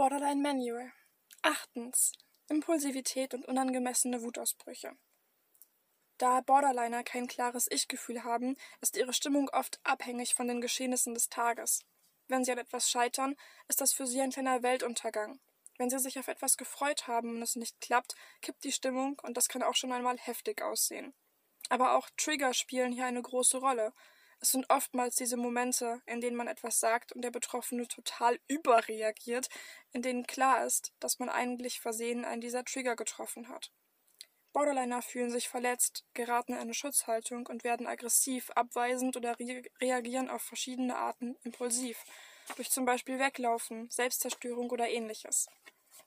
Borderline Manual. Achtens. Impulsivität und unangemessene Wutausbrüche. Da Borderliner kein klares Ich-Gefühl haben, ist ihre Stimmung oft abhängig von den Geschehnissen des Tages. Wenn sie an etwas scheitern, ist das für sie ein kleiner Weltuntergang. Wenn sie sich auf etwas gefreut haben und es nicht klappt, kippt die Stimmung und das kann auch schon einmal heftig aussehen. Aber auch Trigger spielen hier eine große Rolle. Es sind oftmals diese Momente, in denen man etwas sagt und der Betroffene total überreagiert, in denen klar ist, dass man eigentlich versehen einen dieser Trigger getroffen hat. Borderliner fühlen sich verletzt, geraten in eine Schutzhaltung und werden aggressiv, abweisend oder re reagieren auf verschiedene Arten impulsiv, durch zum Beispiel Weglaufen, Selbstzerstörung oder ähnliches.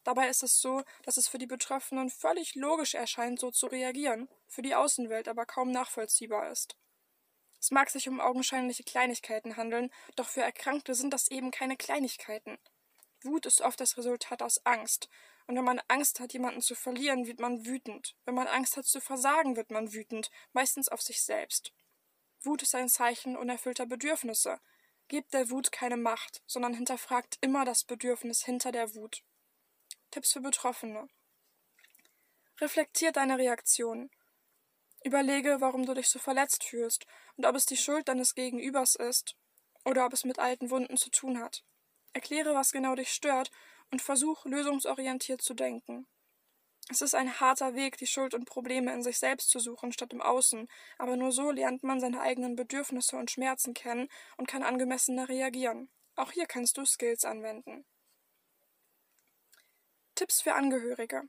Dabei ist es so, dass es für die Betroffenen völlig logisch erscheint, so zu reagieren, für die Außenwelt aber kaum nachvollziehbar ist. Es mag sich um augenscheinliche Kleinigkeiten handeln, doch für Erkrankte sind das eben keine Kleinigkeiten. Wut ist oft das Resultat aus Angst, und wenn man Angst hat, jemanden zu verlieren, wird man wütend. Wenn man Angst hat zu versagen, wird man wütend, meistens auf sich selbst. Wut ist ein Zeichen unerfüllter Bedürfnisse. Gebt der Wut keine Macht, sondern hinterfragt immer das Bedürfnis hinter der Wut. Tipps für Betroffene. Reflektiert deine Reaktion. Überlege, warum du dich so verletzt fühlst und ob es die Schuld deines Gegenübers ist oder ob es mit alten Wunden zu tun hat. Erkläre, was genau dich stört und versuch lösungsorientiert zu denken. Es ist ein harter Weg, die Schuld und Probleme in sich selbst zu suchen, statt im Außen, aber nur so lernt man seine eigenen Bedürfnisse und Schmerzen kennen und kann angemessener reagieren. Auch hier kannst du Skills anwenden. Tipps für Angehörige.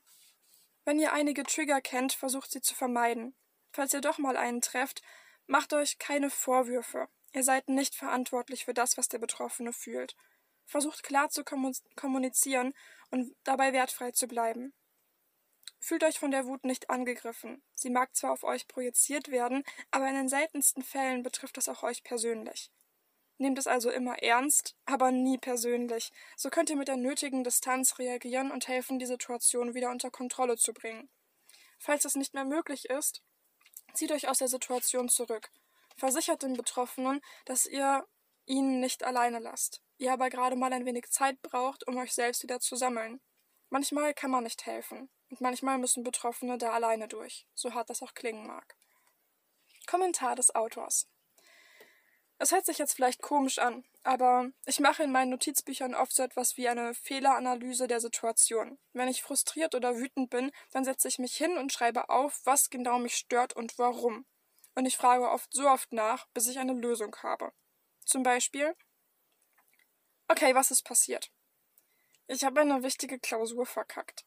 Wenn ihr einige Trigger kennt, versucht sie zu vermeiden. Falls ihr doch mal einen trefft, macht euch keine Vorwürfe. Ihr seid nicht verantwortlich für das, was der Betroffene fühlt. Versucht klar zu kommunizieren und dabei wertfrei zu bleiben. Fühlt euch von der Wut nicht angegriffen. Sie mag zwar auf euch projiziert werden, aber in den seltensten Fällen betrifft das auch euch persönlich. Nehmt es also immer ernst, aber nie persönlich. So könnt ihr mit der nötigen Distanz reagieren und helfen, die Situation wieder unter Kontrolle zu bringen. Falls es nicht mehr möglich ist, zieht euch aus der Situation zurück. Versichert den Betroffenen, dass ihr ihn nicht alleine lasst ihr aber gerade mal ein wenig Zeit braucht, um euch selbst wieder zu sammeln. Manchmal kann man nicht helfen, und manchmal müssen Betroffene da alleine durch, so hart das auch klingen mag. Kommentar des Autors. Es hört sich jetzt vielleicht komisch an, aber ich mache in meinen Notizbüchern oft so etwas wie eine Fehleranalyse der Situation. Wenn ich frustriert oder wütend bin, dann setze ich mich hin und schreibe auf, was genau mich stört und warum. Und ich frage oft so oft nach, bis ich eine Lösung habe. Zum Beispiel, Okay, was ist passiert? Ich habe eine wichtige Klausur verkackt.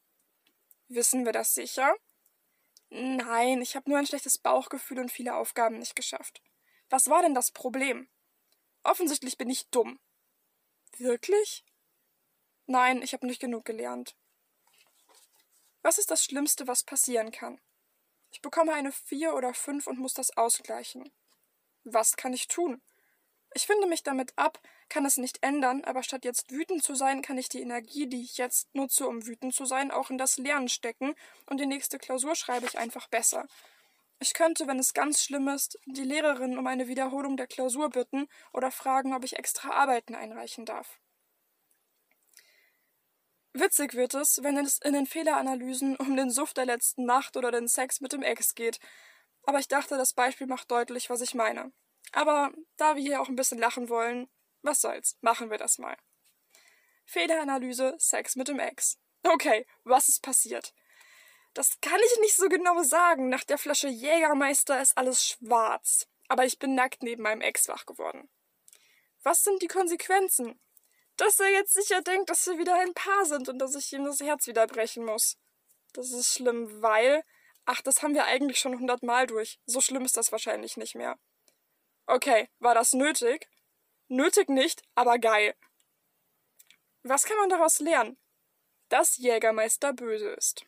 Wissen wir das sicher? Nein, ich habe nur ein schlechtes Bauchgefühl und viele Aufgaben nicht geschafft. Was war denn das Problem? Offensichtlich bin ich dumm. Wirklich? Nein, ich habe nicht genug gelernt. Was ist das Schlimmste, was passieren kann? Ich bekomme eine vier oder fünf und muss das ausgleichen. Was kann ich tun? Ich finde mich damit ab, kann es nicht ändern, aber statt jetzt wütend zu sein, kann ich die Energie, die ich jetzt nutze, um wütend zu sein, auch in das Lernen stecken und die nächste Klausur schreibe ich einfach besser. Ich könnte, wenn es ganz schlimm ist, die Lehrerin um eine Wiederholung der Klausur bitten oder fragen, ob ich extra Arbeiten einreichen darf. Witzig wird es, wenn es in den Fehleranalysen um den Suff der letzten Nacht oder den Sex mit dem Ex geht. Aber ich dachte, das Beispiel macht deutlich, was ich meine. Aber da wir hier auch ein bisschen lachen wollen, was soll's, machen wir das mal. Fehleranalyse, Sex mit dem Ex. Okay, was ist passiert? Das kann ich nicht so genau sagen. Nach der Flasche Jägermeister ist alles schwarz. Aber ich bin nackt neben meinem Ex wach geworden. Was sind die Konsequenzen? Dass er jetzt sicher denkt, dass wir wieder ein Paar sind und dass ich ihm das Herz wieder brechen muss. Das ist schlimm, weil. Ach, das haben wir eigentlich schon hundertmal durch. So schlimm ist das wahrscheinlich nicht mehr. Okay, war das nötig? Nötig nicht, aber geil. Was kann man daraus lernen? Dass Jägermeister böse ist.